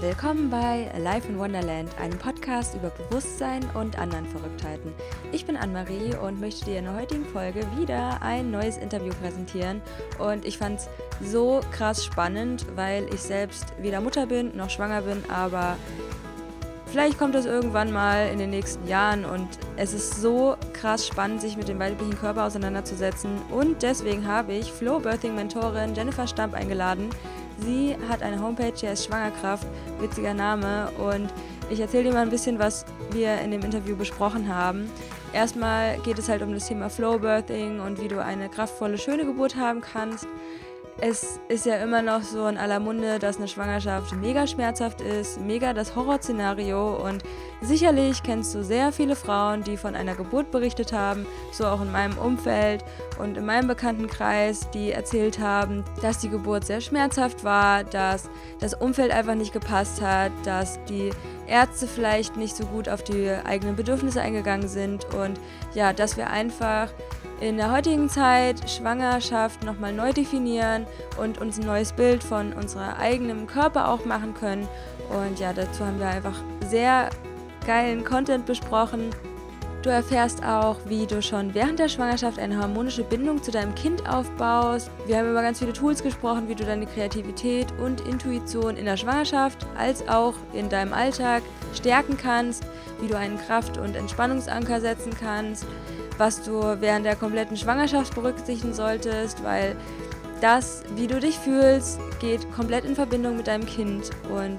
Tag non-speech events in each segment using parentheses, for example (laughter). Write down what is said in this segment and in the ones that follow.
Willkommen bei Life in Wonderland, einem Podcast über Bewusstsein und anderen Verrücktheiten. Ich bin Anne-Marie und möchte dir in der heutigen Folge wieder ein neues Interview präsentieren. Und ich fand es so krass spannend, weil ich selbst weder Mutter bin noch schwanger bin, aber vielleicht kommt das irgendwann mal in den nächsten Jahren und es ist so krass spannend, sich mit dem weiblichen Körper auseinanderzusetzen. Und deswegen habe ich Flow Birthing Mentorin Jennifer Stamp eingeladen Sie hat eine Homepage, die heißt Schwangerkraft, witziger Name. Und ich erzähle dir mal ein bisschen, was wir in dem Interview besprochen haben. Erstmal geht es halt um das Thema Flow Birthing und wie du eine kraftvolle, schöne Geburt haben kannst es ist ja immer noch so in aller Munde, dass eine Schwangerschaft mega schmerzhaft ist, mega das Horrorszenario. Und sicherlich kennst du sehr viele Frauen, die von einer Geburt berichtet haben, so auch in meinem Umfeld und in meinem Bekanntenkreis, die erzählt haben, dass die Geburt sehr schmerzhaft war, dass das Umfeld einfach nicht gepasst hat, dass die Ärzte vielleicht nicht so gut auf die eigenen Bedürfnisse eingegangen sind und ja, dass wir einfach in der heutigen Zeit Schwangerschaft nochmal neu definieren und uns ein neues Bild von unserem eigenen Körper auch machen können. Und ja, dazu haben wir einfach sehr geilen Content besprochen. Du erfährst auch, wie du schon während der Schwangerschaft eine harmonische Bindung zu deinem Kind aufbaust. Wir haben über ganz viele Tools gesprochen, wie du deine Kreativität und Intuition in der Schwangerschaft als auch in deinem Alltag stärken kannst, wie du einen Kraft- und Entspannungsanker setzen kannst, was du während der kompletten Schwangerschaft berücksichtigen solltest, weil das, wie du dich fühlst, geht komplett in Verbindung mit deinem Kind und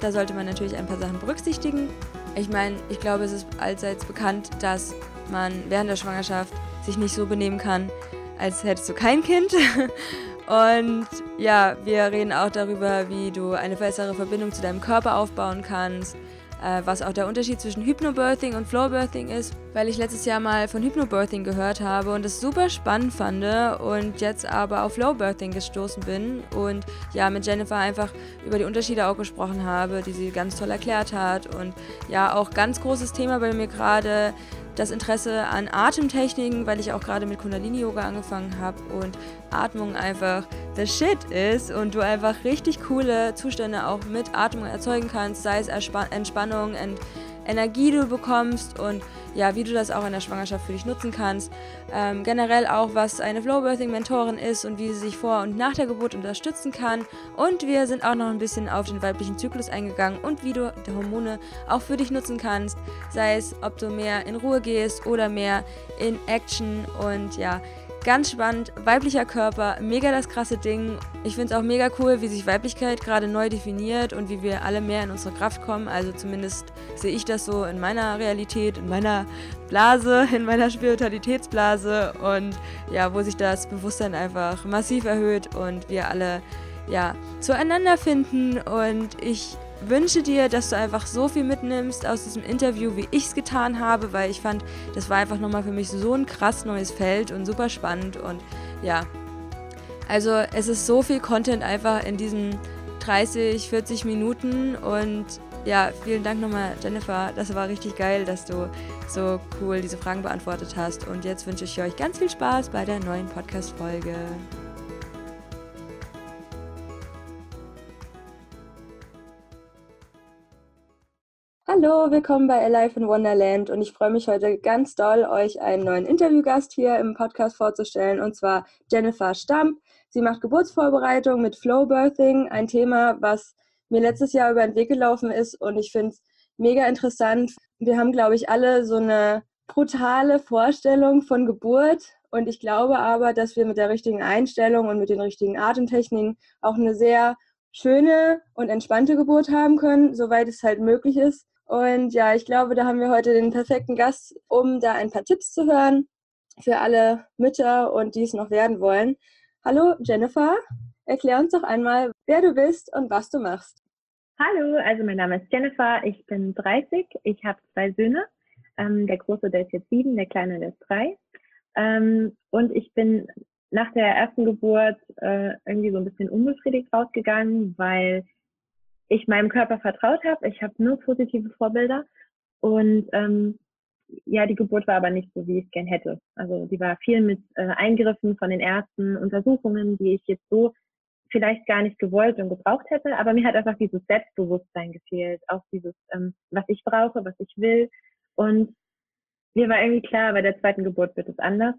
da sollte man natürlich ein paar Sachen berücksichtigen. Ich meine, ich glaube, es ist allseits bekannt, dass man während der Schwangerschaft sich nicht so benehmen kann, als hättest du kein Kind. (laughs) Und ja, wir reden auch darüber, wie du eine bessere Verbindung zu deinem Körper aufbauen kannst, äh, was auch der Unterschied zwischen Hypnobirthing und Flowbirthing ist, weil ich letztes Jahr mal von Hypnobirthing gehört habe und es super spannend fand und jetzt aber auf Flowbirthing gestoßen bin und ja, mit Jennifer einfach über die Unterschiede auch gesprochen habe, die sie ganz toll erklärt hat und ja, auch ganz großes Thema bei mir gerade das Interesse an Atemtechniken, weil ich auch gerade mit Kundalini-Yoga angefangen habe und Atmung einfach the shit ist und du einfach richtig coole Zustände auch mit Atmung erzeugen kannst, sei es Entspannung, Ent Energie du bekommst und ja, wie du das auch in der Schwangerschaft für dich nutzen kannst. Ähm, generell auch, was eine Flowbirthing-Mentorin ist und wie sie sich vor und nach der Geburt unterstützen kann. Und wir sind auch noch ein bisschen auf den weiblichen Zyklus eingegangen und wie du die Hormone auch für dich nutzen kannst. Sei es, ob du mehr in Ruhe gehst oder mehr in Action. Und ja, Ganz spannend, weiblicher Körper, mega das krasse Ding. Ich finde es auch mega cool, wie sich Weiblichkeit gerade neu definiert und wie wir alle mehr in unsere Kraft kommen. Also zumindest sehe ich das so in meiner Realität, in meiner Blase, (laughs) in meiner Spiritualitätsblase und ja, wo sich das Bewusstsein einfach massiv erhöht und wir alle ja zueinander finden und ich wünsche dir, dass du einfach so viel mitnimmst aus diesem Interview, wie ich es getan habe, weil ich fand, das war einfach nochmal für mich so ein krass neues Feld und super spannend und ja. Also es ist so viel Content einfach in diesen 30, 40 Minuten und ja, vielen Dank nochmal, Jennifer. Das war richtig geil, dass du so cool diese Fragen beantwortet hast. Und jetzt wünsche ich euch ganz viel Spaß bei der neuen Podcast-Folge. Hallo, willkommen bei Alive in Wonderland und ich freue mich heute ganz doll, euch einen neuen Interviewgast hier im Podcast vorzustellen und zwar Jennifer Stamp. Sie macht Geburtsvorbereitung mit Flow Birthing, ein Thema, was mir letztes Jahr über den Weg gelaufen ist und ich finde es mega interessant. Wir haben, glaube ich, alle so eine brutale Vorstellung von Geburt und ich glaube aber, dass wir mit der richtigen Einstellung und mit den richtigen Atemtechniken auch eine sehr schöne und entspannte Geburt haben können, soweit es halt möglich ist. Und ja, ich glaube, da haben wir heute den perfekten Gast, um da ein paar Tipps zu hören für alle Mütter und die es noch werden wollen. Hallo Jennifer, erklär uns doch einmal, wer du bist und was du machst. Hallo, also mein Name ist Jennifer, ich bin 30, ich habe zwei Söhne. Ähm, der große, der ist jetzt sieben, der kleine, der ist drei. Ähm, und ich bin nach der ersten Geburt äh, irgendwie so ein bisschen unbefriedigt rausgegangen, weil ich meinem Körper vertraut habe. Ich habe nur positive Vorbilder und ähm, ja, die Geburt war aber nicht so, wie ich es gern hätte. Also die war viel mit äh, Eingriffen von den Ärzten, Untersuchungen, die ich jetzt so vielleicht gar nicht gewollt und gebraucht hätte, aber mir hat einfach dieses Selbstbewusstsein gefehlt, auch dieses, ähm, was ich brauche, was ich will. Und mir war irgendwie klar, bei der zweiten Geburt wird es anders.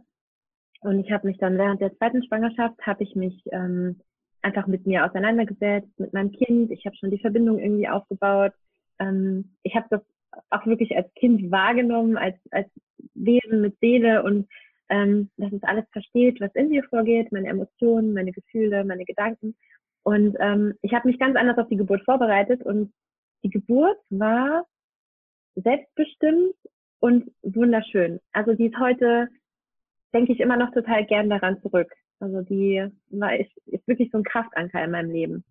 Und ich habe mich dann während der zweiten Schwangerschaft, habe ich mich ähm, einfach mit mir auseinandergesetzt, mit meinem Kind. Ich habe schon die Verbindung irgendwie aufgebaut. Ähm, ich habe das auch wirklich als Kind wahrgenommen, als, als Wesen mit Seele und ähm, dass es alles versteht, was in mir vorgeht, meine Emotionen, meine Gefühle, meine Gedanken. Und ähm, ich habe mich ganz anders auf die Geburt vorbereitet und die Geburt war selbstbestimmt und wunderschön. Also die ist heute, denke ich immer noch total gern daran zurück. Also die war ist, ist wirklich so ein Kraftanker in meinem Leben.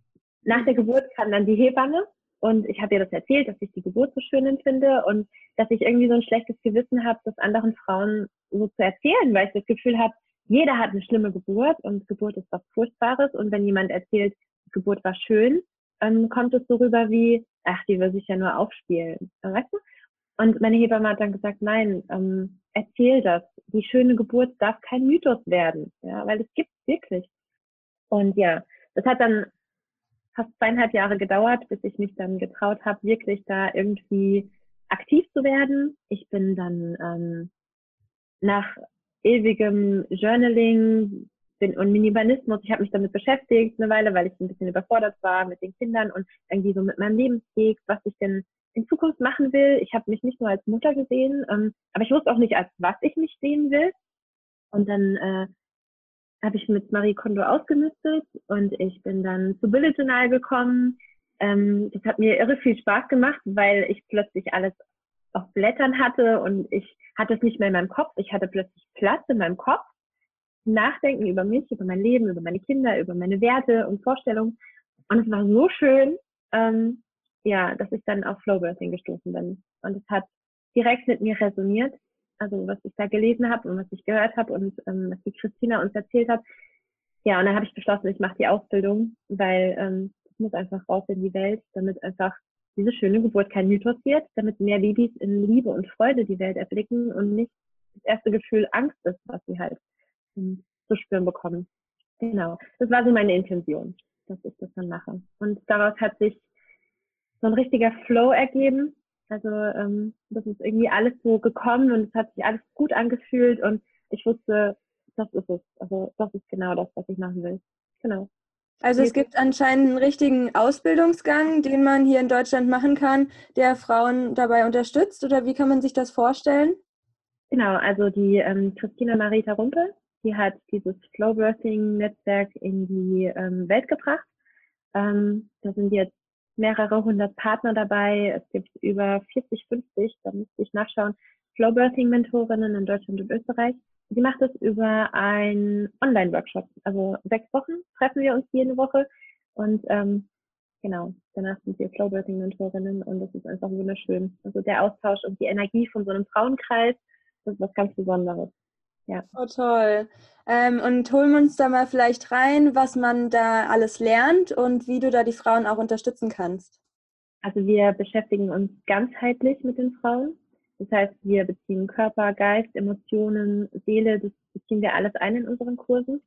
Nach der Geburt kam dann die Hebamme und ich habe ihr das erzählt, dass ich die Geburt so schön empfinde und dass ich irgendwie so ein schlechtes Gewissen habe, das anderen Frauen so zu erzählen, weil ich das Gefühl habe, jeder hat eine schlimme Geburt und Geburt ist was Furchtbares. Und wenn jemand erzählt, Geburt war schön, ähm, kommt es so rüber wie, ach, die will sich ja nur aufspielen. Weißt du? Und meine Hebamme hat dann gesagt, nein, ähm, erzähl das. Die schöne Geburt darf kein Mythos werden, ja, weil es gibt wirklich. Und ja, das hat dann fast zweieinhalb Jahre gedauert, bis ich mich dann getraut habe, wirklich da irgendwie aktiv zu werden. Ich bin dann ähm, nach ewigem Journaling und Minimalismus, ich habe mich damit beschäftigt eine Weile, weil ich ein bisschen überfordert war mit den Kindern und irgendwie so mit meinem Lebensweg, was ich denn in Zukunft machen will. Ich habe mich nicht nur als Mutter gesehen, ähm, aber ich wusste auch nicht, als was ich mich sehen will. Und dann äh, habe ich mit Marie Kondo ausgemistet und ich bin dann zu Journal gekommen. Ähm, das hat mir irre viel Spaß gemacht, weil ich plötzlich alles auf Blättern hatte und ich hatte es nicht mehr in meinem Kopf. Ich hatte plötzlich Platz in meinem Kopf. Nachdenken über mich, über mein Leben, über meine Kinder, über meine Werte und Vorstellungen. Und es war so schön, ähm, ja, dass ich dann auf Flowbirthing gestoßen bin. Und es hat direkt mit mir resoniert also was ich da gelesen habe und was ich gehört habe und ähm, was die Christina uns erzählt hat. Ja, und dann habe ich beschlossen, ich mache die Ausbildung, weil ähm, es muss einfach raus in die Welt, damit einfach diese schöne Geburt kein Mythos wird, damit mehr Babys in Liebe und Freude die Welt erblicken und nicht das erste Gefühl Angst ist, was sie halt ähm, zu spüren bekommen. Genau, das war so meine Intention, dass ich das dann mache. Und daraus hat sich so ein richtiger Flow ergeben, also ähm, das ist irgendwie alles so gekommen und es hat sich alles gut angefühlt und ich wusste, das ist es. Also das ist genau das, was ich machen will. Genau. Also es gibt anscheinend einen richtigen Ausbildungsgang, den man hier in Deutschland machen kann, der Frauen dabei unterstützt oder wie kann man sich das vorstellen? Genau, also die ähm, Christina Marita Rumpel, die hat dieses Flowbirthing-Netzwerk in die ähm, Welt gebracht. Ähm, da sind jetzt mehrere hundert Partner dabei. Es gibt über 40, 50, da müsste ich nachschauen, Flowbirthing-Mentorinnen in Deutschland und Österreich. Sie macht es über einen Online-Workshop. Also sechs Wochen treffen wir uns jede Woche und ähm, genau, danach sind wir Flowbirthing-Mentorinnen und das ist einfach wunderschön. Also der Austausch und die Energie von so einem Frauenkreis, das ist was ganz Besonderes. Ja. Oh, toll. Ähm, und holen wir uns da mal vielleicht rein, was man da alles lernt und wie du da die Frauen auch unterstützen kannst. Also wir beschäftigen uns ganzheitlich mit den Frauen. Das heißt, wir beziehen Körper, Geist, Emotionen, Seele, das beziehen wir alles ein in unseren Kursen.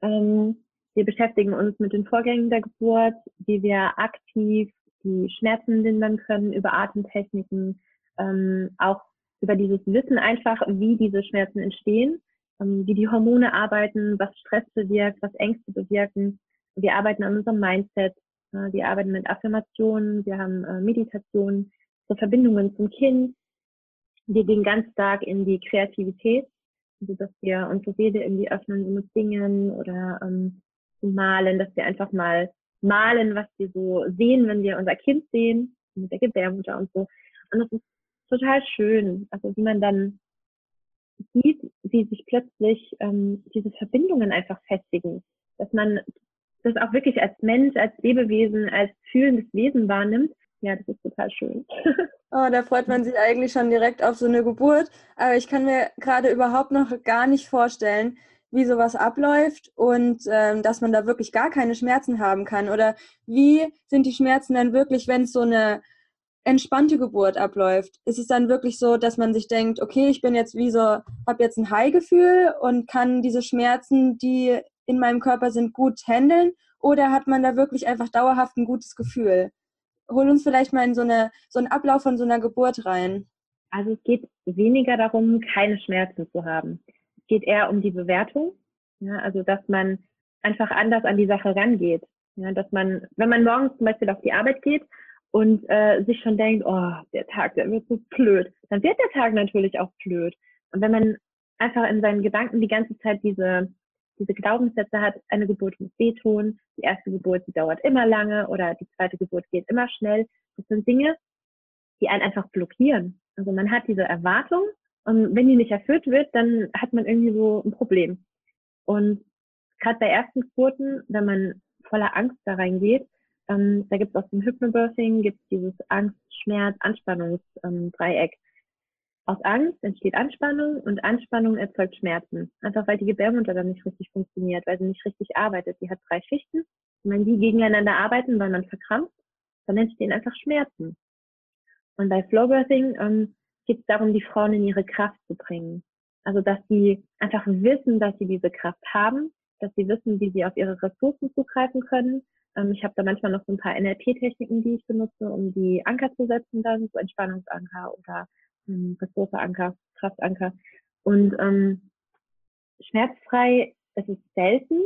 Ähm, wir beschäftigen uns mit den Vorgängen der Geburt, wie wir aktiv die Schmerzen lindern können über Atemtechniken, ähm, auch über dieses Wissen einfach, wie diese Schmerzen entstehen, ähm, wie die Hormone arbeiten, was Stress bewirkt, was Ängste bewirken. Wir arbeiten an unserem Mindset, wir arbeiten mit Affirmationen, wir haben äh, Meditationen, so Verbindungen zum Kind. Wir gehen ganz stark in die Kreativität, also dass wir unsere Seele irgendwie öffnen mit Singen oder ähm, malen, dass wir einfach mal malen, was wir so sehen, wenn wir unser Kind sehen, mit der Gebärmutter und so. Und das ist total schön. Also wie man dann sieht, wie sich plötzlich ähm, diese Verbindungen einfach festigen. Dass man das auch wirklich als Mensch, als Lebewesen, als fühlendes Wesen wahrnimmt. Ja, das ist total schön. (laughs) Oh, da freut man sich eigentlich schon direkt auf so eine Geburt. Aber ich kann mir gerade überhaupt noch gar nicht vorstellen, wie sowas abläuft und ähm, dass man da wirklich gar keine Schmerzen haben kann. Oder wie sind die Schmerzen dann wirklich, wenn es so eine entspannte Geburt abläuft, ist es dann wirklich so, dass man sich denkt, okay, ich bin jetzt wie so, habe jetzt ein High-Gefühl und kann diese Schmerzen, die in meinem Körper sind, gut handeln? oder hat man da wirklich einfach dauerhaft ein gutes Gefühl? Hol uns vielleicht mal in so, eine, so einen Ablauf von so einer Geburt rein. Also es geht weniger darum, keine Schmerzen zu haben. Es geht eher um die Bewertung. Ja, also dass man einfach anders an die Sache rangeht. Ja, dass man, wenn man morgens zum Beispiel auf die Arbeit geht und äh, sich schon denkt, oh, der Tag, der wird so blöd, dann wird der Tag natürlich auch blöd. Und wenn man einfach in seinen Gedanken die ganze Zeit diese, diese Glaubenssätze hat, eine Geburt muss wehtun, die erste Geburt, die dauert immer lange oder die zweite Geburt geht immer schnell, das sind Dinge, die einen einfach blockieren. Also man hat diese Erwartung und wenn die nicht erfüllt wird, dann hat man irgendwie so ein Problem. Und gerade bei ersten Geburten, wenn man voller Angst da reingeht, ähm, da gibt es aus dem Hypnobirthing gibt dieses Angst, Schmerz, Anspannungsdreieck. Ähm, aus Angst entsteht Anspannung und Anspannung erzeugt Schmerzen. Einfach weil die Gebärmutter dann nicht richtig funktioniert, weil sie nicht richtig arbeitet. Sie hat drei Schichten. Und wenn die gegeneinander arbeiten, weil man verkrampft, dann entstehen einfach Schmerzen. Und bei Flowbirthing ähm, geht es darum, die Frauen in ihre Kraft zu bringen. Also dass sie einfach wissen, dass sie diese Kraft haben, dass sie wissen, wie sie auf ihre Ressourcen zugreifen können. Ähm, ich habe da manchmal noch so ein paar NLP-Techniken, die ich benutze, um die Anker zu setzen, dann so Entspannungsanker oder ähm, Ressourceanker, Kraftanker. Und ähm, schmerzfrei, es ist selten.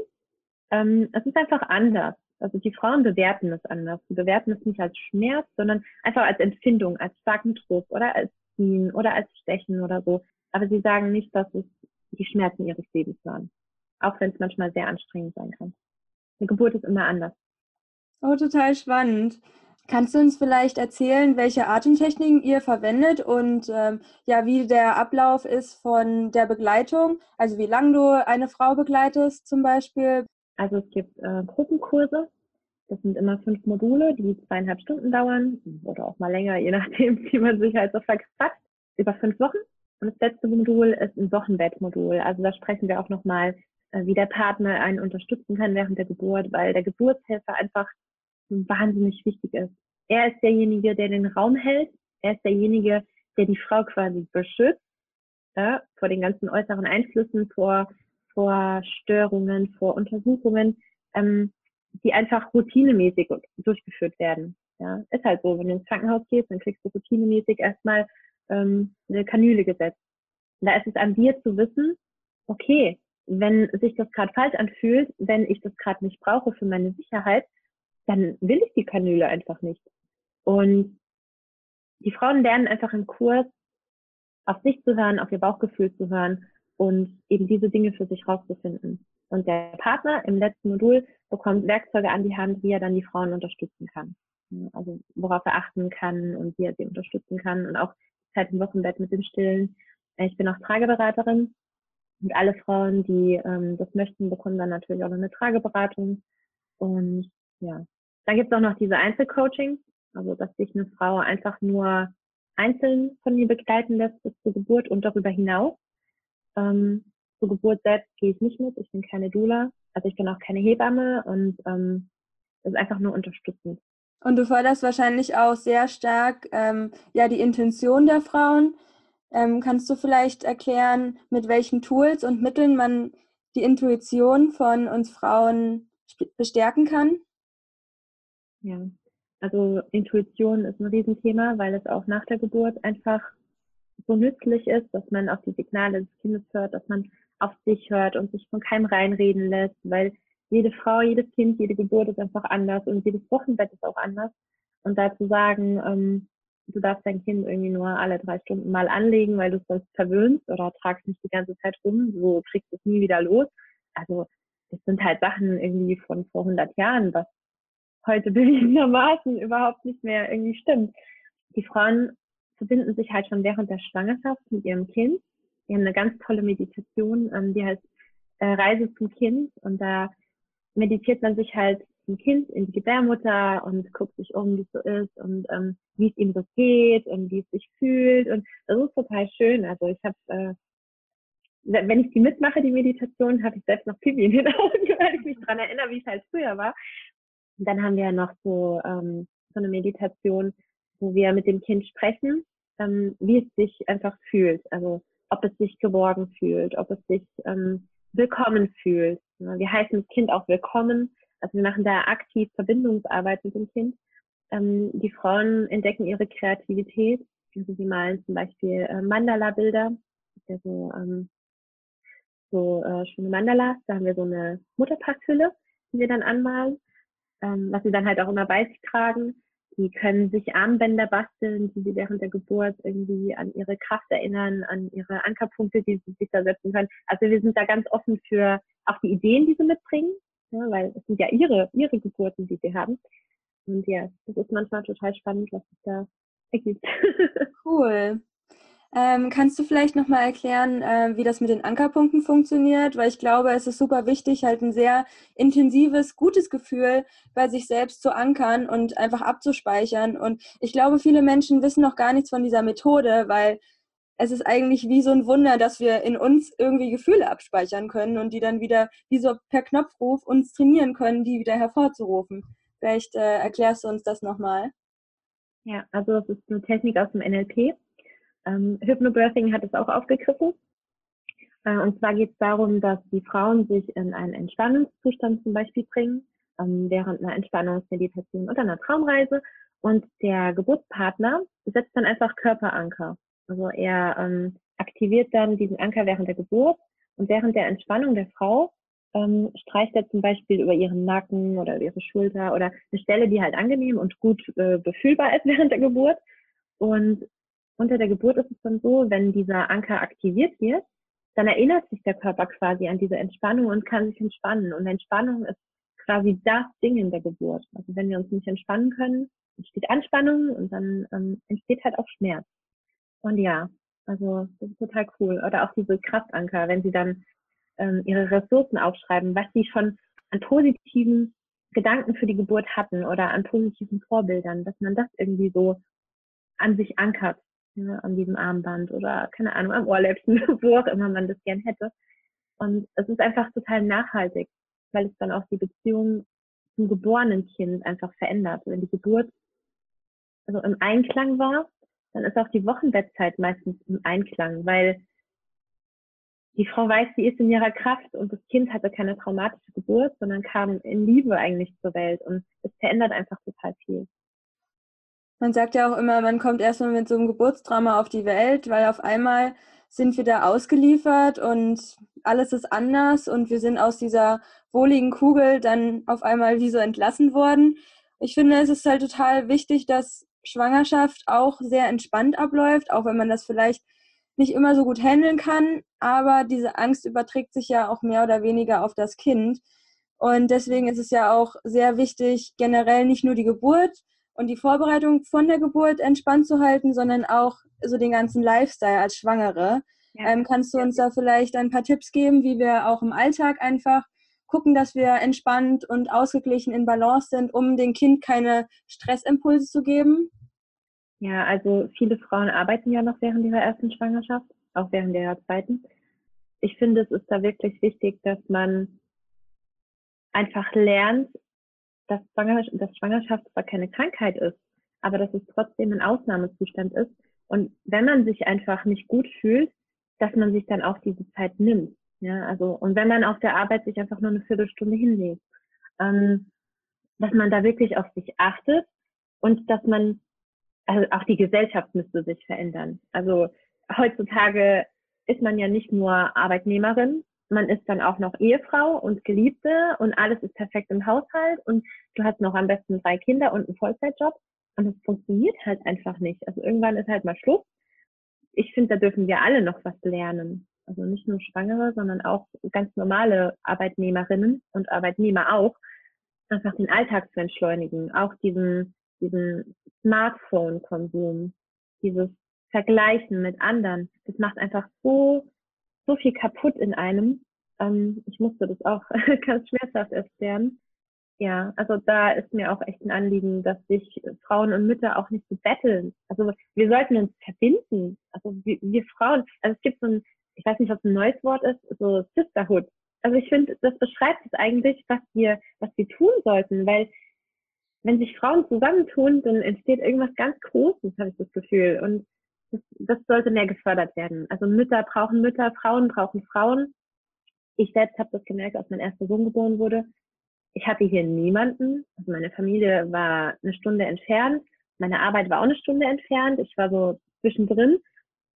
Ähm, es ist einfach anders. Also die Frauen bewerten es anders. Sie bewerten es nicht als Schmerz, sondern einfach als Empfindung, als starken Druck oder als Ziehen oder als Stechen oder so. Aber sie sagen nicht, dass es die Schmerzen ihres Lebens waren. Auch wenn es manchmal sehr anstrengend sein kann. Eine Geburt ist immer anders. Oh, total spannend. Kannst du uns vielleicht erzählen, welche Atemtechniken ihr verwendet und ähm, ja, wie der Ablauf ist von der Begleitung? Also wie lange du eine Frau begleitest zum Beispiel? Also es gibt äh, Gruppenkurse. Das sind immer fünf Module, die zweieinhalb Stunden dauern oder auch mal länger, je (laughs) nachdem, wie man sich halt so verquatscht, über fünf Wochen. Und das letzte Modul ist ein Wochenbettmodul. Also da sprechen wir auch nochmal, äh, wie der Partner einen unterstützen kann während der Geburt, weil der Geburtshelfer einfach wahnsinnig wichtig ist. Er ist derjenige, der den Raum hält. Er ist derjenige, der die Frau quasi beschützt ja, vor den ganzen äußeren Einflüssen, vor, vor Störungen, vor Untersuchungen, ähm, die einfach routinemäßig durchgeführt werden. Ja, ist halt so, wenn du ins Krankenhaus gehst, dann kriegst du routinemäßig erstmal ähm, eine Kanüle gesetzt. Und da ist es an dir zu wissen, okay, wenn sich das gerade falsch anfühlt, wenn ich das gerade nicht brauche für meine Sicherheit, dann will ich die Kanüle einfach nicht. Und die Frauen lernen einfach im Kurs, auf sich zu hören, auf ihr Bauchgefühl zu hören und eben diese Dinge für sich rauszufinden. Und der Partner im letzten Modul bekommt Werkzeuge an die Hand, wie er dann die Frauen unterstützen kann. Also worauf er achten kann und wie er sie unterstützen kann und auch Zeit im Wochenbett mit dem Stillen. Ich bin auch Trageberaterin und alle Frauen, die ähm, das möchten, bekommen dann natürlich auch noch eine Trageberatung. Und ja, dann gibt es auch noch diese Einzelcoachings, also dass sich eine Frau einfach nur einzeln von mir begleiten lässt bis zur Geburt und darüber hinaus. Ähm, zur Geburt selbst gehe ich nicht mit, ich bin keine Doula, also ich bin auch keine Hebamme und ähm, das ist einfach nur unterstützend. Und du förderst wahrscheinlich auch sehr stark ähm, ja die Intention der Frauen. Ähm, kannst du vielleicht erklären, mit welchen Tools und Mitteln man die Intuition von uns Frauen bestärken kann? Ja, also Intuition ist ein Riesenthema, weil es auch nach der Geburt einfach so nützlich ist, dass man auf die Signale des Kindes hört, dass man auf sich hört und sich von keinem reinreden lässt, weil jede Frau, jedes Kind, jede Geburt ist einfach anders und jedes Wochenbett ist auch anders. Und dazu sagen, ähm, du darfst dein Kind irgendwie nur alle drei Stunden mal anlegen, weil du es sonst verwöhnst oder tragst nicht die ganze Zeit rum, so kriegst du es nie wieder los. Also das sind halt Sachen irgendwie von vor 100 Jahren, was heute (laughs) bewiesenermaßen überhaupt nicht mehr irgendwie stimmt. Die Frauen verbinden sich halt schon während der Schwangerschaft mit ihrem Kind. Die haben eine ganz tolle Meditation, ähm, die heißt äh, Reise zum Kind. Und da meditiert man sich halt zum Kind in die Gebärmutter und guckt sich um, wie es so ist und ähm, wie es ihm so geht und wie es sich fühlt. Und das ist total schön. Also ich habe, äh, wenn ich die mitmache, die Meditation, habe ich selbst noch Pipi in den Augen, weil ich mich daran erinnere, wie es halt früher war. Und dann haben wir noch so, ähm, so eine Meditation, wo wir mit dem Kind sprechen, ähm, wie es sich einfach fühlt. Also ob es sich geborgen fühlt, ob es sich ähm, willkommen fühlt. Wir heißen das Kind auch willkommen. Also wir machen da aktiv Verbindungsarbeit mit dem Kind. Ähm, die Frauen entdecken ihre Kreativität. Also sie malen zum Beispiel äh, Mandala-Bilder. Ja so, ähm, so äh, schöne Mandalas. Da haben wir so eine Mutterpackhülle, die wir dann anmalen, ähm, was sie dann halt auch immer bei sich tragen. Die können sich Armbänder basteln, die sie während der Geburt irgendwie an ihre Kraft erinnern, an ihre Ankerpunkte, die sie sich da setzen können. Also wir sind da ganz offen für auch die Ideen, die sie mitbringen, ja, weil es sind ja ihre, ihre Geburten, die sie haben. Und ja, das ist manchmal total spannend, was sich da ergibt. (laughs) Cool. Ähm, kannst du vielleicht nochmal erklären, äh, wie das mit den Ankerpunkten funktioniert? Weil ich glaube, es ist super wichtig, halt ein sehr intensives, gutes Gefühl bei sich selbst zu ankern und einfach abzuspeichern. Und ich glaube, viele Menschen wissen noch gar nichts von dieser Methode, weil es ist eigentlich wie so ein Wunder, dass wir in uns irgendwie Gefühle abspeichern können und die dann wieder wie so per Knopfruf uns trainieren können, die wieder hervorzurufen. Vielleicht äh, erklärst du uns das nochmal. Ja, also das ist eine Technik aus dem NLP. Ähm, Hypnobirthing hat es auch aufgegriffen. Äh, und zwar geht es darum, dass die Frauen sich in einen Entspannungszustand zum Beispiel bringen, ähm, während einer Entspannungsmeditation oder einer Traumreise. Und der Geburtspartner setzt dann einfach Körperanker. Also er ähm, aktiviert dann diesen Anker während der Geburt und während der Entspannung der Frau ähm, streicht er zum Beispiel über ihren Nacken oder ihre Schulter oder eine Stelle, die halt angenehm und gut äh, befühlbar ist (laughs) während der Geburt. Und unter der Geburt ist es dann so, wenn dieser Anker aktiviert wird, dann erinnert sich der Körper quasi an diese Entspannung und kann sich entspannen. Und Entspannung ist quasi das Ding in der Geburt. Also wenn wir uns nicht entspannen können, entsteht Anspannung und dann ähm, entsteht halt auch Schmerz. Und ja, also das ist total cool. Oder auch diese Kraftanker, wenn sie dann ähm, ihre Ressourcen aufschreiben, was sie schon an positiven Gedanken für die Geburt hatten oder an positiven Vorbildern, dass man das irgendwie so an sich ankert, ja, an diesem Armband oder keine Ahnung, am Ohrläppchen, (laughs) wo auch immer man das gern hätte. Und es ist einfach total nachhaltig, weil es dann auch die Beziehung zum geborenen Kind einfach verändert. Wenn die Geburt also im Einklang war, dann ist auch die Wochenbettzeit meistens im Einklang, weil die Frau weiß, sie ist in ihrer Kraft und das Kind hatte keine traumatische Geburt, sondern kam in Liebe eigentlich zur Welt und es verändert einfach total viel. Man sagt ja auch immer, man kommt erstmal mit so einem Geburtsdrama auf die Welt, weil auf einmal sind wir da ausgeliefert und alles ist anders und wir sind aus dieser wohligen Kugel dann auf einmal wie so entlassen worden. Ich finde, es ist halt total wichtig, dass Schwangerschaft auch sehr entspannt abläuft, auch wenn man das vielleicht nicht immer so gut handeln kann, aber diese Angst überträgt sich ja auch mehr oder weniger auf das Kind. Und deswegen ist es ja auch sehr wichtig, generell nicht nur die Geburt und die Vorbereitung von der Geburt entspannt zu halten, sondern auch so den ganzen Lifestyle als Schwangere. Ja. Ähm, kannst du uns da vielleicht ein paar Tipps geben, wie wir auch im Alltag einfach gucken, dass wir entspannt und ausgeglichen in Balance sind, um dem Kind keine Stressimpulse zu geben? Ja, also viele Frauen arbeiten ja noch während ihrer ersten Schwangerschaft, auch während der zweiten. Ich finde, es ist da wirklich wichtig, dass man einfach lernt, dass Schwangerschaft, dass Schwangerschaft zwar keine Krankheit ist, aber dass es trotzdem ein Ausnahmezustand ist. Und wenn man sich einfach nicht gut fühlt, dass man sich dann auch diese Zeit nimmt. Ja, also, und wenn man auf der Arbeit sich einfach nur eine Viertelstunde hinlegt, ähm, dass man da wirklich auf sich achtet und dass man also auch die Gesellschaft müsste sich verändern. Also heutzutage ist man ja nicht nur Arbeitnehmerin, man ist dann auch noch Ehefrau und Geliebte und alles ist perfekt im Haushalt und du hast noch am besten drei Kinder und einen Vollzeitjob und es funktioniert halt einfach nicht. Also irgendwann ist halt mal Schluss. Ich finde, da dürfen wir alle noch was lernen. Also nicht nur Schwangere, sondern auch ganz normale Arbeitnehmerinnen und Arbeitnehmer auch, einfach den Alltag zu entschleunigen, auch diesen diesen Smartphone-Konsum, dieses Vergleichen mit anderen, das macht einfach so, so viel kaputt in einem. Ähm, ich musste das auch (laughs) ganz schmerzhaft erst Ja, also da ist mir auch echt ein Anliegen, dass sich Frauen und Mütter auch nicht so betteln. Also wir sollten uns verbinden. Also wir, wir Frauen, also es gibt so ein, ich weiß nicht, es ein neues Wort ist, so Sisterhood. Also ich finde, das beschreibt es eigentlich, was wir, was wir tun sollten, weil wenn sich Frauen zusammentun, dann entsteht irgendwas ganz Großes, habe ich das Gefühl. Und das sollte mehr gefördert werden. Also Mütter brauchen Mütter, Frauen brauchen Frauen. Ich selbst habe das gemerkt, als mein erster Sohn geboren wurde. ich hatte hier niemanden. Also meine Familie war eine Stunde entfernt. Meine Arbeit war auch eine Stunde entfernt. Ich war so zwischendrin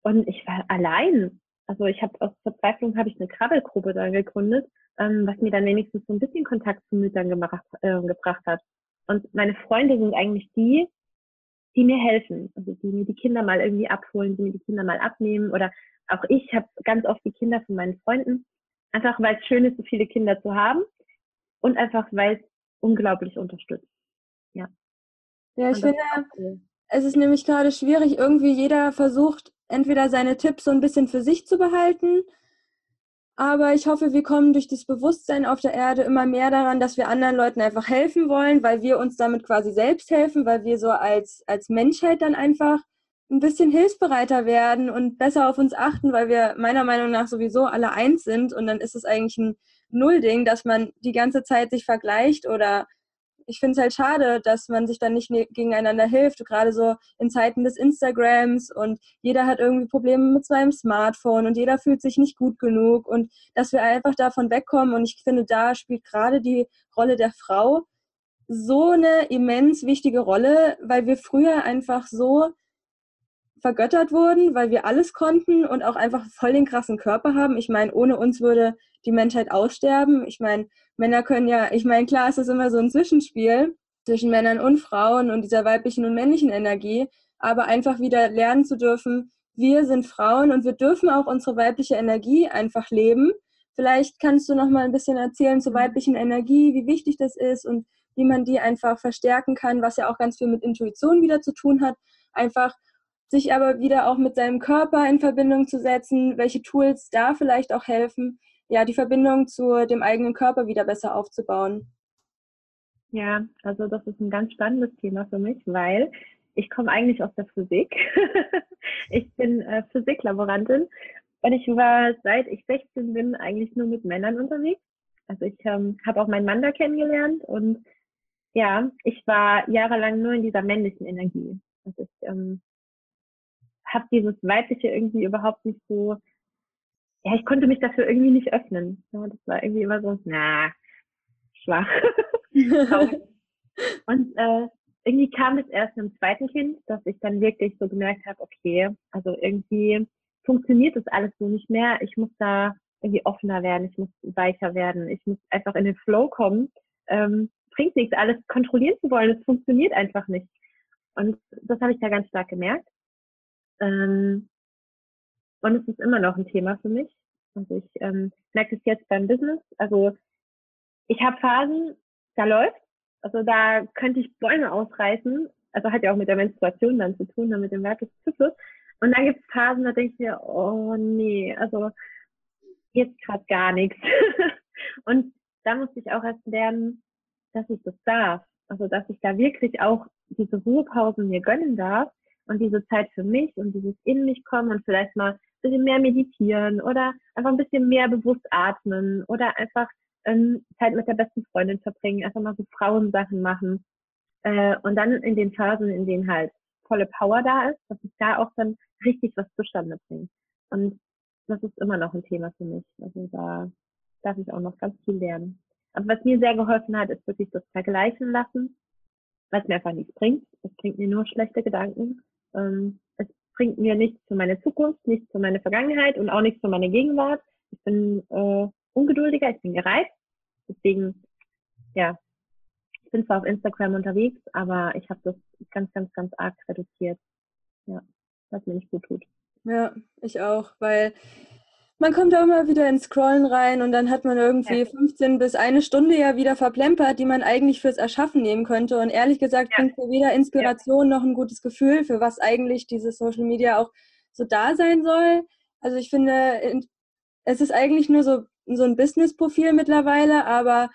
und ich war allein. Also ich habe aus Verzweiflung habe ich eine Krabbelgruppe da gegründet, ähm, was mir dann wenigstens so ein bisschen Kontakt zu Müttern gemacht, äh, gebracht hat. Und meine Freunde sind eigentlich die, die mir helfen, also die mir die Kinder mal irgendwie abholen, die mir die Kinder mal abnehmen. Oder auch ich habe ganz oft die Kinder von meinen Freunden, einfach weil es schön ist, so viele Kinder zu haben. Und einfach weil es unglaublich unterstützt. Ja. Ja, ich finde, es ist nämlich gerade schwierig, irgendwie jeder versucht, entweder seine Tipps so ein bisschen für sich zu behalten, aber ich hoffe, wir kommen durch das Bewusstsein auf der Erde immer mehr daran, dass wir anderen Leuten einfach helfen wollen, weil wir uns damit quasi selbst helfen, weil wir so als, als Menschheit dann einfach ein bisschen hilfsbereiter werden und besser auf uns achten, weil wir meiner Meinung nach sowieso alle eins sind. Und dann ist es eigentlich ein Nullding, dass man die ganze Zeit sich vergleicht oder ich finde es halt schade, dass man sich dann nicht ne-, gegeneinander hilft, gerade so in Zeiten des Instagrams und jeder hat irgendwie Probleme mit seinem Smartphone und jeder fühlt sich nicht gut genug und dass wir einfach davon wegkommen und ich finde, da spielt gerade die Rolle der Frau so eine immens wichtige Rolle, weil wir früher einfach so vergöttert wurden, weil wir alles konnten und auch einfach voll den krassen Körper haben. Ich meine, ohne uns würde die Menschheit aussterben. Ich meine, Männer können ja, ich meine, klar, es ist immer so ein Zwischenspiel zwischen Männern und Frauen und dieser weiblichen und männlichen Energie, aber einfach wieder lernen zu dürfen, wir sind Frauen und wir dürfen auch unsere weibliche Energie einfach leben. Vielleicht kannst du noch mal ein bisschen erzählen zur weiblichen Energie, wie wichtig das ist und wie man die einfach verstärken kann, was ja auch ganz viel mit Intuition wieder zu tun hat. Einfach sich aber wieder auch mit seinem Körper in Verbindung zu setzen, welche Tools da vielleicht auch helfen, ja, die Verbindung zu dem eigenen Körper wieder besser aufzubauen. Ja, also das ist ein ganz spannendes Thema für mich, weil ich komme eigentlich aus der Physik. (laughs) ich bin äh, Physiklaborantin und ich war seit ich 16 bin eigentlich nur mit Männern unterwegs. Also ich ähm, habe auch meinen Mann da kennengelernt und ja, ich war jahrelang nur in dieser männlichen Energie. Also ich ähm, habe dieses Weibliche irgendwie überhaupt nicht so, ja, ich konnte mich dafür irgendwie nicht öffnen. Ja, das war irgendwie immer so, na, schwach. (laughs) und äh, irgendwie kam es erst im zweiten Kind, dass ich dann wirklich so gemerkt habe, okay, also irgendwie funktioniert das alles so nicht mehr. Ich muss da irgendwie offener werden, ich muss weicher werden, ich muss einfach in den Flow kommen. Ähm, bringt nichts, alles kontrollieren zu wollen, es funktioniert einfach nicht. Und das habe ich da ganz stark gemerkt. Ähm, und es ist immer noch ein Thema für mich. Also ich ähm, merke es jetzt beim Business. Also ich habe Phasen, da läuft. Also da könnte ich Bäume ausreißen. Also hat ja auch mit der Menstruation dann zu tun, dann mit dem Zyklus. Und dann gibt es Phasen, da denke ich mir, oh nee, also jetzt gerade gar nichts. (laughs) und da musste ich auch erst lernen, dass ich das darf. Also dass ich da wirklich auch diese Ruhepausen mir gönnen darf und diese Zeit für mich und dieses in mich kommen und vielleicht mal bisschen mehr meditieren oder einfach ein bisschen mehr bewusst atmen oder einfach ähm, Zeit mit der besten Freundin verbringen, einfach mal so Frauensachen machen. Äh, und dann in den Phasen, in denen halt volle Power da ist, dass ich da auch dann richtig was zustande bringe. Und das ist immer noch ein Thema für mich. Also da darf ich auch noch ganz viel lernen. Aber was mir sehr geholfen hat, ist wirklich das Vergleichen lassen, was mir einfach nichts bringt. Es bringt mir nur schlechte Gedanken. Ähm, bringt mir nichts für meine Zukunft, nichts für meine Vergangenheit und auch nichts für meine Gegenwart. Ich bin äh, ungeduldiger, ich bin gereizt. Deswegen, ja, ich bin zwar auf Instagram unterwegs, aber ich habe das ganz, ganz, ganz arg reduziert. Ja, was mir nicht gut tut. Ja, ich auch, weil man kommt auch immer wieder ins Scrollen rein und dann hat man irgendwie ja. 15 bis eine Stunde ja wieder verplempert, die man eigentlich fürs Erschaffen nehmen könnte. Und ehrlich gesagt ja. bringt mir weder Inspiration ja. noch ein gutes Gefühl, für was eigentlich dieses Social Media auch so da sein soll. Also ich finde, es ist eigentlich nur so, so ein Business-Profil mittlerweile, aber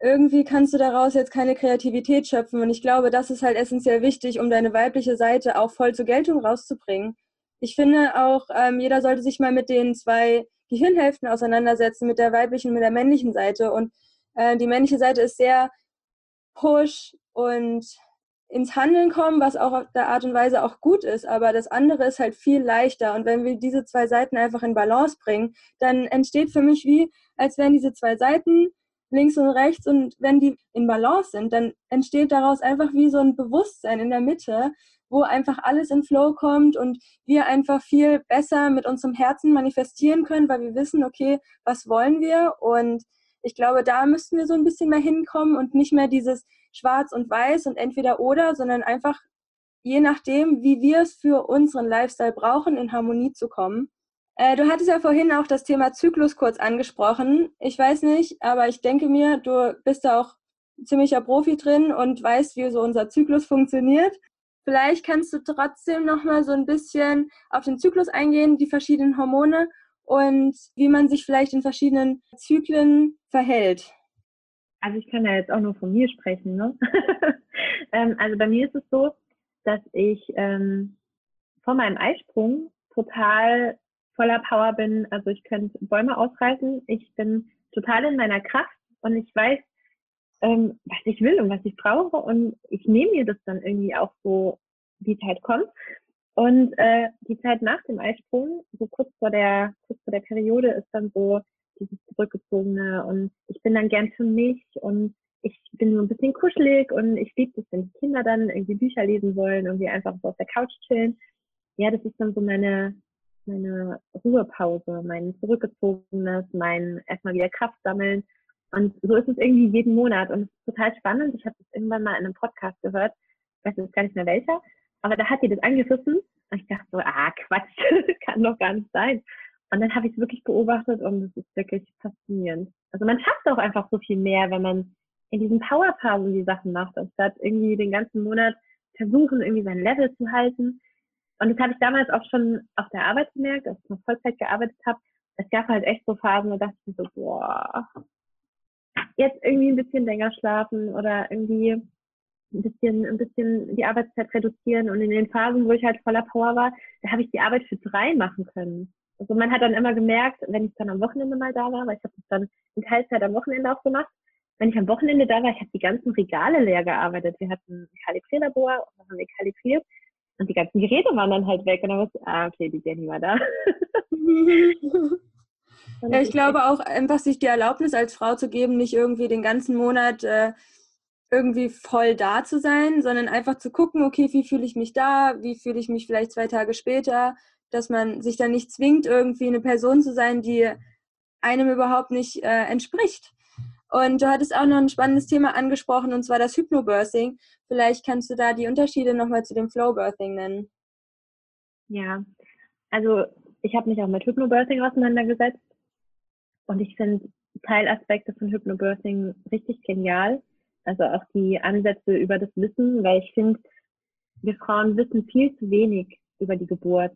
irgendwie kannst du daraus jetzt keine Kreativität schöpfen. Und ich glaube, das ist halt essentiell wichtig, um deine weibliche Seite auch voll zur Geltung rauszubringen ich finde auch, ähm, jeder sollte sich mal mit den zwei Gehirnhälften auseinandersetzen, mit der weiblichen und mit der männlichen Seite. Und äh, die männliche Seite ist sehr push und ins Handeln kommen, was auch auf der Art und Weise auch gut ist, aber das andere ist halt viel leichter. Und wenn wir diese zwei Seiten einfach in Balance bringen, dann entsteht für mich wie, als wären diese zwei Seiten links und rechts und wenn die in Balance sind, dann entsteht daraus einfach wie so ein Bewusstsein in der Mitte, wo einfach alles in Flow kommt und wir einfach viel besser mit unserem Herzen manifestieren können, weil wir wissen, okay, was wollen wir? Und ich glaube, da müssten wir so ein bisschen mehr hinkommen und nicht mehr dieses Schwarz und Weiß und entweder oder, sondern einfach je nachdem, wie wir es für unseren Lifestyle brauchen, in Harmonie zu kommen. Äh, du hattest ja vorhin auch das Thema Zyklus kurz angesprochen. Ich weiß nicht, aber ich denke mir, du bist da auch ziemlicher Profi drin und weißt, wie so unser Zyklus funktioniert. Vielleicht kannst du trotzdem noch mal so ein bisschen auf den Zyklus eingehen, die verschiedenen Hormone und wie man sich vielleicht in verschiedenen Zyklen verhält. Also ich kann ja jetzt auch nur von mir sprechen. Ne? (laughs) ähm, also bei mir ist es so, dass ich ähm, vor meinem Eisprung total voller Power bin. Also ich könnte Bäume ausreißen. Ich bin total in meiner Kraft und ich weiß, ähm, was ich will und was ich brauche. Und ich nehme mir das dann irgendwie auch so, die Zeit kommt. Und äh, die Zeit nach dem Eisprung, so kurz vor der, kurz vor der Periode, ist dann so dieses zurückgezogene und ich bin dann gern für mich und ich bin so ein bisschen kuschelig und ich liebe es, wenn die Kinder dann irgendwie Bücher lesen wollen, irgendwie einfach so auf der Couch chillen. Ja, das ist dann so meine, meine Ruhepause, mein zurückgezogenes, mein erstmal wieder Kraft sammeln und so ist es irgendwie jeden Monat und es ist total spannend. Ich habe das irgendwann mal in einem Podcast gehört, ich weiß jetzt gar nicht mehr welcher, aber da hat die das angerissen und ich dachte so, ah Quatsch, (laughs) kann doch gar nicht sein. Und dann habe ich es wirklich beobachtet und es ist wirklich faszinierend. Also man schafft auch einfach so viel mehr, wenn man in diesen Powerpausen die Sachen macht, anstatt irgendwie den ganzen Monat versuchen, irgendwie sein Level zu halten. Und das habe ich damals auch schon auf der Arbeit gemerkt, als ich noch Vollzeit gearbeitet habe. Es gab halt echt so Phasen, da dachte ich so, boah, jetzt irgendwie ein bisschen länger schlafen oder irgendwie ein bisschen, ein bisschen die Arbeitszeit reduzieren. Und in den Phasen, wo ich halt voller Power war, da habe ich die Arbeit für drei machen können. Also man hat dann immer gemerkt, wenn ich dann am Wochenende mal da war, weil ich habe das dann in Teilzeit am Wochenende auch gemacht, wenn ich am Wochenende da war, ich habe die ganzen Regale leer gearbeitet. Wir hatten ein Kalibrierlabor und dann haben wir kalibriert und die ganzen Geräte waren dann halt weg und dann wusste ich, ah, okay, die Jenny war da. (laughs) (laughs) Ja, ich glaube auch einfach sich die Erlaubnis als Frau zu geben, nicht irgendwie den ganzen Monat äh, irgendwie voll da zu sein, sondern einfach zu gucken, okay, wie fühle ich mich da, wie fühle ich mich vielleicht zwei Tage später, dass man sich dann nicht zwingt, irgendwie eine Person zu sein, die einem überhaupt nicht äh, entspricht. Und du hattest auch noch ein spannendes Thema angesprochen, und zwar das Hypnobirthing. Vielleicht kannst du da die Unterschiede nochmal zu dem Flowbirthing nennen. Ja, also ich habe mich auch mit Hypnobirthing auseinandergesetzt und ich finde Teilaspekte von Hypnobirthing richtig genial. Also auch die Ansätze über das Wissen, weil ich finde, wir Frauen wissen viel zu wenig über die Geburt.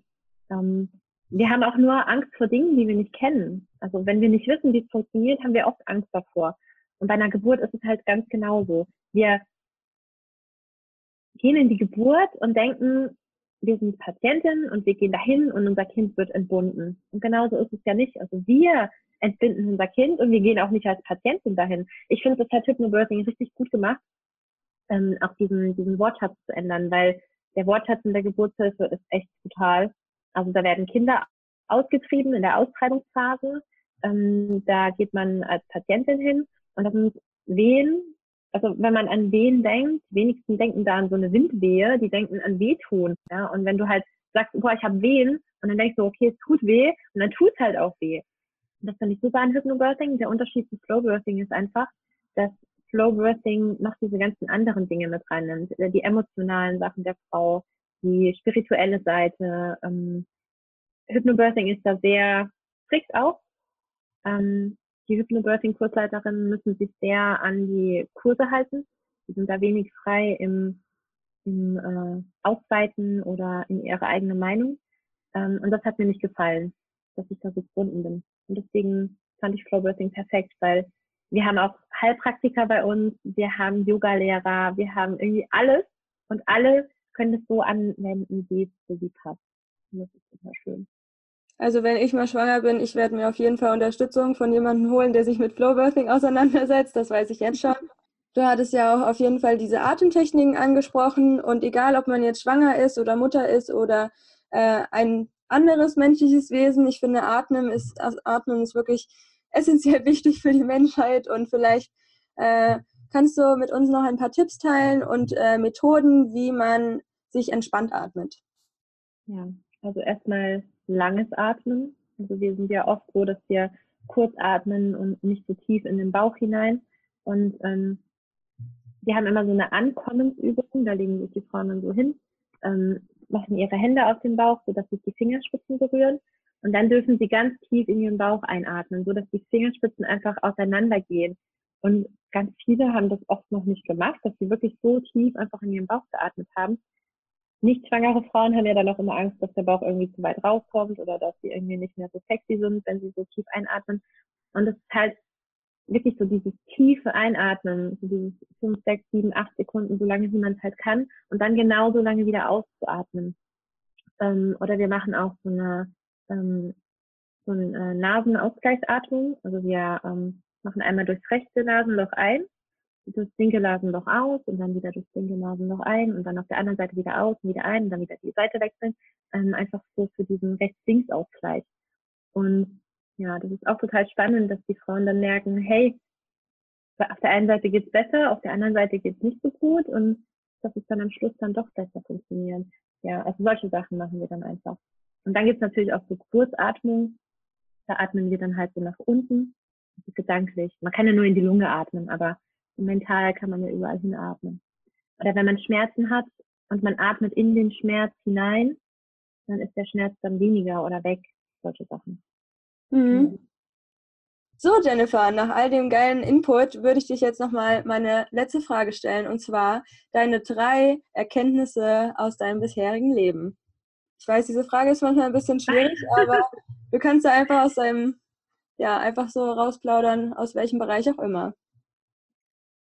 Ähm, wir haben auch nur Angst vor Dingen, die wir nicht kennen. Also wenn wir nicht wissen, wie es funktioniert, haben wir oft Angst davor. Und bei einer Geburt ist es halt ganz genauso. Wir gehen in die Geburt und denken, wir sind Patientin und wir gehen dahin und unser Kind wird entbunden. Und genauso ist es ja nicht. Also wir entbinden unser Kind und wir gehen auch nicht als Patientin dahin. Ich finde, das hat Hypnobirthing richtig gut gemacht, ähm, auch diesen, diesen Wortschatz zu ändern, weil der Wortschatz in der Geburtshilfe ist echt total. Also da werden Kinder ausgetrieben in der Austreibungsphase. Ähm, da geht man als Patientin hin und das sind Wehen. Also wenn man an Wehen denkt, wenigsten denken da an so eine Windwehe, die denken an Wehtun. Ja? Und wenn du halt sagst, boah, ich habe Wehen, und dann denkst du, okay, es tut weh, und dann tut es halt auch weh das finde ich super an Hypnobirthing. Der Unterschied zu Flowbirthing ist einfach, dass Flowbirthing noch diese ganzen anderen Dinge mit reinnimmt. Äh, die emotionalen Sachen der Frau, die spirituelle Seite. Ähm, Hypnobirthing ist da sehr strikt auch. Ähm, die Hypnobirthing-Kursleiterinnen müssen sich sehr an die Kurse halten. Sie sind da wenig frei im, im äh, Ausweiten oder in ihre eigene Meinung. Ähm, und das hat mir nicht gefallen, dass ich da so gebunden bin. Und deswegen fand ich Flowbirthing perfekt, weil wir haben auch Heilpraktiker bei uns, wir haben Yogalehrer, wir haben irgendwie alles und alle können es so anwenden, wie es für sie passt. Und das ist super schön. Also wenn ich mal schwanger bin, ich werde mir auf jeden Fall Unterstützung von jemandem holen, der sich mit Flowbirthing auseinandersetzt. Das weiß ich jetzt schon. Du hattest ja auch auf jeden Fall diese Atemtechniken angesprochen und egal, ob man jetzt schwanger ist oder Mutter ist oder äh, ein anderes menschliches Wesen. Ich finde, Atmen ist, Atmen ist wirklich essentiell (laughs) wichtig für die Menschheit und vielleicht äh, kannst du mit uns noch ein paar Tipps teilen und äh, Methoden, wie man sich entspannt atmet. Ja, also erstmal langes Atmen. Also wir sind ja oft so, dass wir kurz atmen und nicht so tief in den Bauch hinein. Und ähm, wir haben immer so eine Ankommensübung, da legen sich die Frauen dann so hin, ähm, machen ihre Hände auf den Bauch, sodass sich die Fingerspitzen berühren. Und dann dürfen sie ganz tief in ihren Bauch einatmen, sodass die Fingerspitzen einfach auseinandergehen. Und ganz viele haben das oft noch nicht gemacht, dass sie wirklich so tief einfach in ihren Bauch geatmet haben. Nicht schwangere Frauen haben ja dann auch immer Angst, dass der Bauch irgendwie zu weit rauskommt oder dass sie irgendwie nicht mehr so sexy sind, wenn sie so tief einatmen. Und es ist halt wirklich so dieses tiefe Einatmen, so dieses fünf, sechs, sieben, acht Sekunden, so lange wie man es halt kann und dann genauso lange wieder auszuatmen. Ähm, oder wir machen auch so eine, ähm, so eine äh, Nasenausgleichsatmung. Also wir ähm, machen einmal durchs rechte Nasenloch ein, das linke Nasenloch aus und dann wieder durchs linke Nasenloch ein und dann auf der anderen Seite wieder aus und wieder ein und dann wieder die Seite wechseln. Ähm, einfach so für diesen Rechts-Links-Ausgleich. Und ja, das ist auch total spannend, dass die Frauen dann merken, hey, auf der einen Seite geht's besser, auf der anderen Seite geht's nicht so gut und dass es dann am Schluss dann doch besser funktioniert. Ja, also solche Sachen machen wir dann einfach. Und dann gibt's natürlich auch so Kurzatmung. Da atmen wir dann halt so nach unten, also gedanklich. Man kann ja nur in die Lunge atmen, aber mental kann man ja überall hinatmen. Oder wenn man Schmerzen hat und man atmet in den Schmerz hinein, dann ist der Schmerz dann weniger oder weg. Solche Sachen. Mhm. So, Jennifer, nach all dem geilen Input würde ich dich jetzt nochmal meine letzte Frage stellen, und zwar deine drei Erkenntnisse aus deinem bisherigen Leben. Ich weiß, diese Frage ist manchmal ein bisschen schwierig, (laughs) aber du kannst da einfach aus deinem, ja, einfach so rausplaudern, aus welchem Bereich auch immer.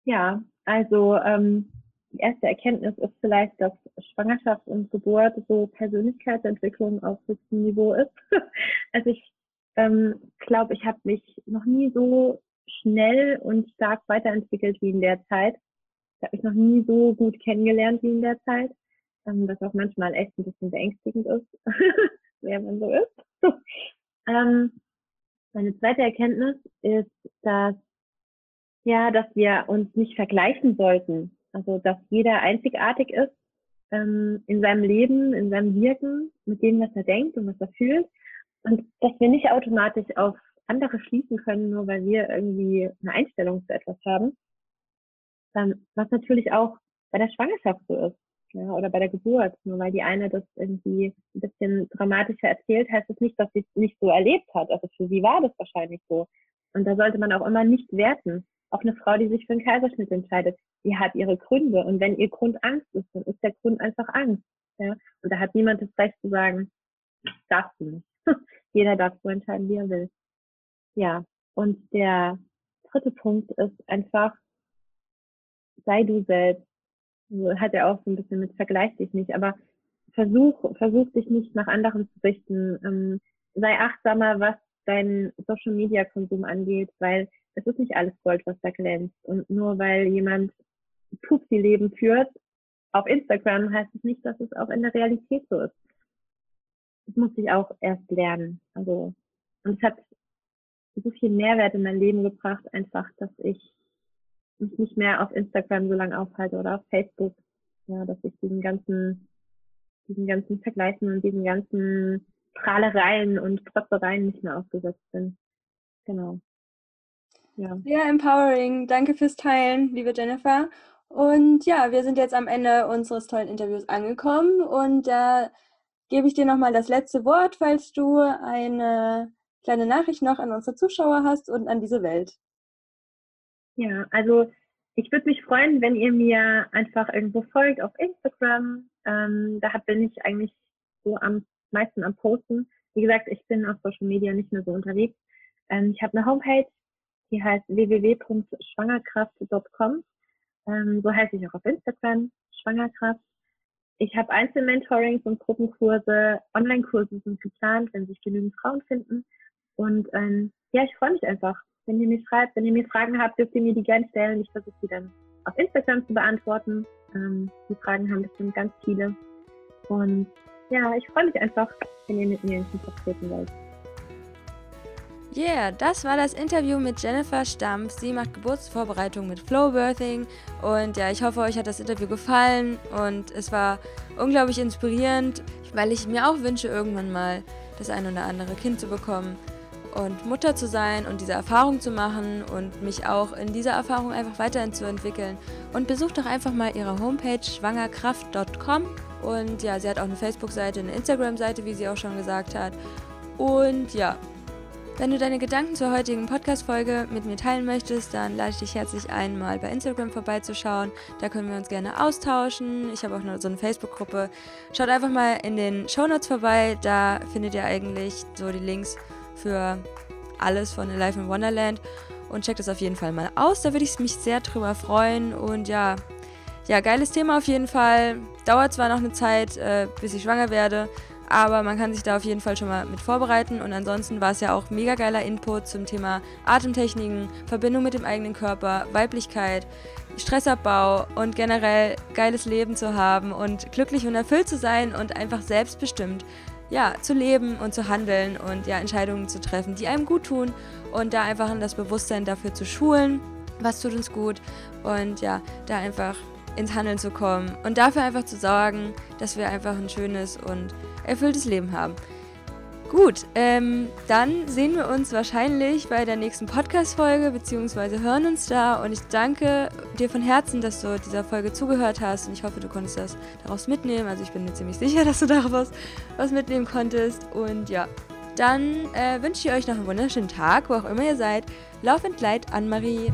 Ja, also ähm, die erste Erkenntnis ist vielleicht, dass Schwangerschaft und Geburt so Persönlichkeitsentwicklung auf höchstem Niveau ist. (laughs) also ich ähm, glaube, ich habe mich noch nie so schnell und stark weiterentwickelt wie in der Zeit. Ich habe mich noch nie so gut kennengelernt wie in der Zeit, ähm, was auch manchmal echt ein bisschen beängstigend ist, (laughs) wer man so ist. (laughs) ähm, meine zweite Erkenntnis ist, dass ja, dass wir uns nicht vergleichen sollten. Also dass jeder einzigartig ist ähm, in seinem Leben, in seinem Wirken, mit dem, was er denkt und was er fühlt und dass wir nicht automatisch auf andere schließen können, nur weil wir irgendwie eine Einstellung zu etwas haben. Dann, was natürlich auch bei der Schwangerschaft so ist. Ja, oder bei der Geburt. Nur weil die eine das irgendwie ein bisschen dramatischer erzählt, heißt das nicht, dass sie es nicht so erlebt hat. Also für sie war das wahrscheinlich so. Und da sollte man auch immer nicht werten. Auch eine Frau, die sich für einen Kaiserschnitt entscheidet, die hat ihre Gründe. Und wenn ihr Grund Angst ist, dann ist der Grund einfach Angst. Ja? Und da hat niemand das Recht zu sagen, darfst du nicht. (laughs) Jeder darf so entscheiden, wie er will. Ja, und der dritte Punkt ist einfach, sei du selbst. Hat er auch so ein bisschen mit Vergleich dich nicht, aber versuch, versuch dich nicht nach anderen zu richten. Ähm, sei achtsamer, was deinen Social Media Konsum angeht, weil es ist nicht alles Gold, was da glänzt. Und nur weil jemand Pupsi Leben führt auf Instagram, heißt es nicht, dass es auch in der Realität so ist das musste ich auch erst lernen. Also, und es hat so viel Mehrwert in mein Leben gebracht, einfach, dass ich mich nicht mehr auf Instagram so lange aufhalte oder auf Facebook. Ja, dass ich diesen ganzen, diesen ganzen Vergleichen und diesen ganzen Prahlereien und Trotzereien nicht mehr ausgesetzt bin. Genau. Ja. Sehr empowering. Danke fürs Teilen, liebe Jennifer. Und ja, wir sind jetzt am Ende unseres tollen Interviews angekommen und äh, gebe ich dir nochmal das letzte Wort, falls du eine kleine Nachricht noch an unsere Zuschauer hast und an diese Welt. Ja, also ich würde mich freuen, wenn ihr mir einfach irgendwo folgt auf Instagram. Ähm, da bin ich eigentlich so am meisten am Posten. Wie gesagt, ich bin auf Social Media nicht mehr so unterwegs. Ähm, ich habe eine Homepage, die heißt www.schwangerkraft.com. Ähm, so heiße ich auch auf Instagram, Schwangerkraft. Ich habe Einzelmentorings und Gruppenkurse, Online-Kurse sind geplant, wenn sich genügend Frauen finden. Und ähm, ja, ich freue mich einfach. Wenn ihr mir schreibt, wenn ihr mir Fragen habt, dürft ihr mir die gerne stellen. Ich versuche sie dann auf Instagram zu beantworten. Ähm, die Fragen haben bestimmt ganz viele. Und ja, ich freue mich einfach, wenn ihr mit mir in Kontakt treten wollt. Yeah, das war das Interview mit Jennifer Stampf. Sie macht Geburtsvorbereitung mit Flowbirthing. Und ja, ich hoffe, euch hat das Interview gefallen. Und es war unglaublich inspirierend, weil ich mir auch wünsche, irgendwann mal das ein oder andere Kind zu bekommen und Mutter zu sein und diese Erfahrung zu machen und mich auch in dieser Erfahrung einfach weiterzuentwickeln. Und besucht doch einfach mal ihre Homepage schwangerkraft.com. Und ja, sie hat auch eine Facebook-Seite, eine Instagram-Seite, wie sie auch schon gesagt hat. Und ja, wenn du deine Gedanken zur heutigen Podcast-Folge mit mir teilen möchtest, dann lade ich dich herzlich ein, mal bei Instagram vorbeizuschauen. Da können wir uns gerne austauschen. Ich habe auch noch so eine Facebook-Gruppe. Schaut einfach mal in den Show Notes vorbei. Da findet ihr eigentlich so die Links für alles von Alive in Wonderland. Und checkt das auf jeden Fall mal aus. Da würde ich mich sehr drüber freuen. Und ja, ja, geiles Thema auf jeden Fall. Dauert zwar noch eine Zeit, äh, bis ich schwanger werde. Aber man kann sich da auf jeden Fall schon mal mit vorbereiten. Und ansonsten war es ja auch mega geiler Input zum Thema Atemtechniken, Verbindung mit dem eigenen Körper, Weiblichkeit, Stressabbau und generell geiles Leben zu haben und glücklich und erfüllt zu sein und einfach selbstbestimmt ja, zu leben und zu handeln und ja, Entscheidungen zu treffen, die einem gut tun und da einfach in das Bewusstsein dafür zu schulen, was tut uns gut und ja, da einfach ins Handeln zu kommen und dafür einfach zu sorgen, dass wir einfach ein schönes und erfülltes Leben haben. Gut, ähm, dann sehen wir uns wahrscheinlich bei der nächsten Podcast-Folge, beziehungsweise hören uns da. Und ich danke dir von Herzen, dass du dieser Folge zugehört hast. Und ich hoffe, du konntest das daraus mitnehmen. Also ich bin mir ziemlich sicher, (laughs) dass du daraus was mitnehmen konntest. Und ja, dann äh, wünsche ich euch noch einen wunderschönen Tag, wo auch immer ihr seid. Lauf and Light, Anne-Marie.